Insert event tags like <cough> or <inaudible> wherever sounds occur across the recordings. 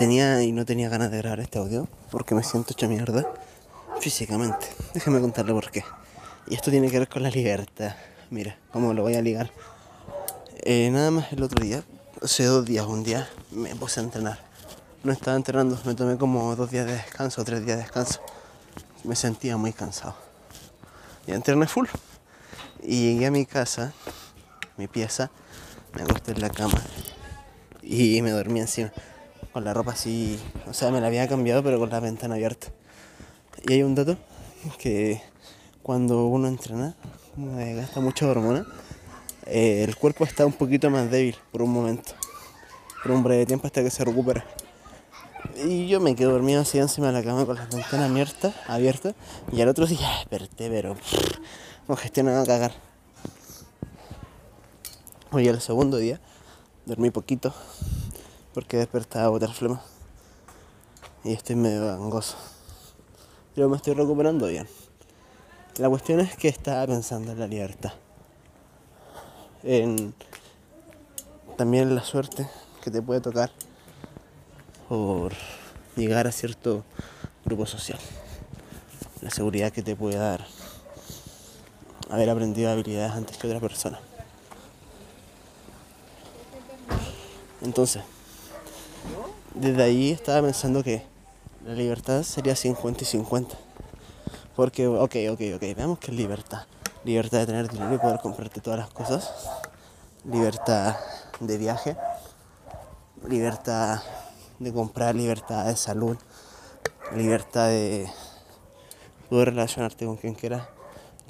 tenía y no tenía ganas de grabar este audio porque me siento hecha mierda físicamente. Déjame contarle por qué. Y esto tiene que ver con la libertad. Mira, cómo lo voy a ligar. Eh, nada más el otro día, hace dos días, un día, me puse a entrenar. No estaba entrenando, me tomé como dos días de descanso, tres días de descanso. Me sentía muy cansado. Y entrené full. Y llegué a mi casa, mi pieza, me acosté en la cama y me dormí encima. Con la ropa así, o sea, me la había cambiado, pero con la ventana abierta. Y hay un dato que cuando uno entrena, gasta mucha hormona, eh, el cuerpo está un poquito más débil por un momento, por un breve tiempo hasta que se recupera. Y yo me quedo dormido así encima de la cama con las ventanas abiertas y al otro día desperté, pero congestionado a cagar. Hoy el segundo día dormí poquito porque despertaba a botar flema y estoy medio gangoso. Pero me estoy recuperando bien. La cuestión es que estaba pensando en la libertad. En también la suerte que te puede tocar por llegar a cierto grupo social. La seguridad que te puede dar haber aprendido habilidades antes que otra persona. Entonces, desde ahí estaba pensando que la libertad sería 50 y 50. Porque, ok, ok, ok, veamos que es libertad. Libertad de tener dinero y poder comprarte todas las cosas. Libertad de viaje. Libertad de comprar, libertad de salud. Libertad de poder relacionarte con quien quieras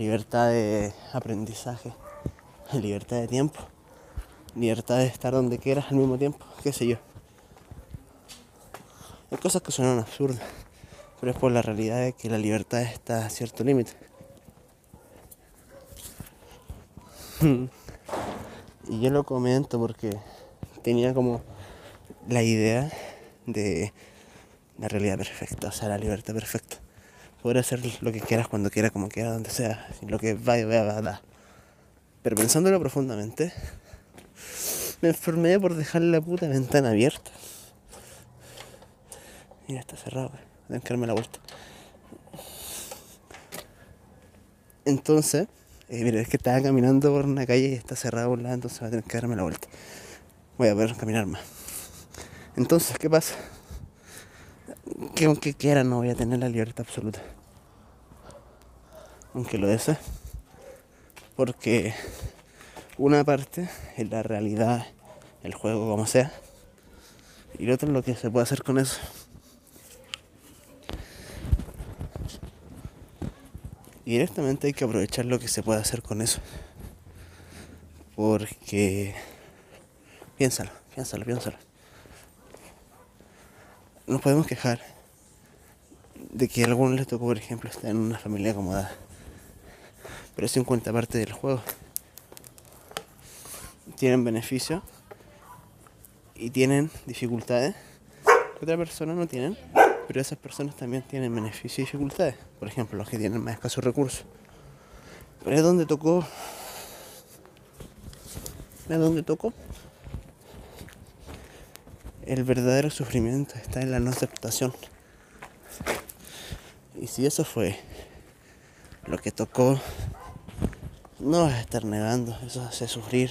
libertad de aprendizaje, libertad de tiempo, libertad de estar donde quieras al mismo tiempo, qué sé yo. Hay cosas que suenan absurdas, pero es por la realidad de que la libertad está a cierto límite. <laughs> y yo lo comento porque tenía como la idea de la realidad perfecta, o sea, la libertad perfecta poder hacer lo que quieras, cuando quieras, como quieras, donde sea, lo que vaya, vaya, vaya. Pero pensándolo profundamente, me enfermé por dejar la puta ventana abierta. Mira, está cerrado, tengo que darme la vuelta. Entonces, eh, mira, es que estaba caminando por una calle y está cerrado por un lado, entonces voy a tener que darme la vuelta. Voy a poder caminar más. Entonces, ¿qué pasa? que aunque quiera no voy a tener la libertad absoluta. Aunque lo desee. Porque una parte es la realidad, el juego como sea. Y lo otro es lo que se puede hacer con eso. Directamente hay que aprovechar lo que se puede hacer con eso. Porque... Piénsalo, piénsalo, piénsalo nos podemos quejar de que a algunos les tocó, por ejemplo, estar en una familia acomodada. Pero eso en cuenta parte del juego. Tienen beneficios y tienen dificultades que otras personas no tienen, pero esas personas también tienen beneficios y dificultades. Por ejemplo, los que tienen más escasos recursos. Pero es donde tocó. Es donde tocó el verdadero sufrimiento está en la no aceptación. Y si eso fue lo que tocó, no vas a estar negando, eso hace sufrir.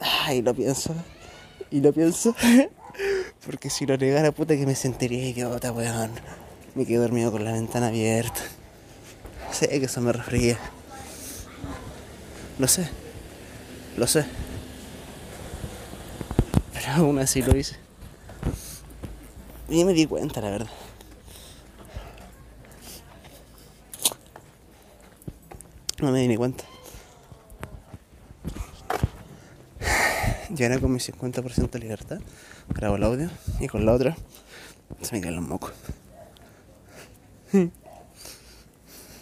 Ay, lo pienso, y lo pienso, <laughs> porque si lo negara, puta que me sentiría idiota, weón. Me quedé dormido con la ventana abierta. Sé que eso me resfría. Lo sé, lo sé aún así lo hice. Y me di cuenta, la verdad. No me di ni cuenta. Era con mi 50% de libertad. Grabo el audio y con la otra se me caen los mocos.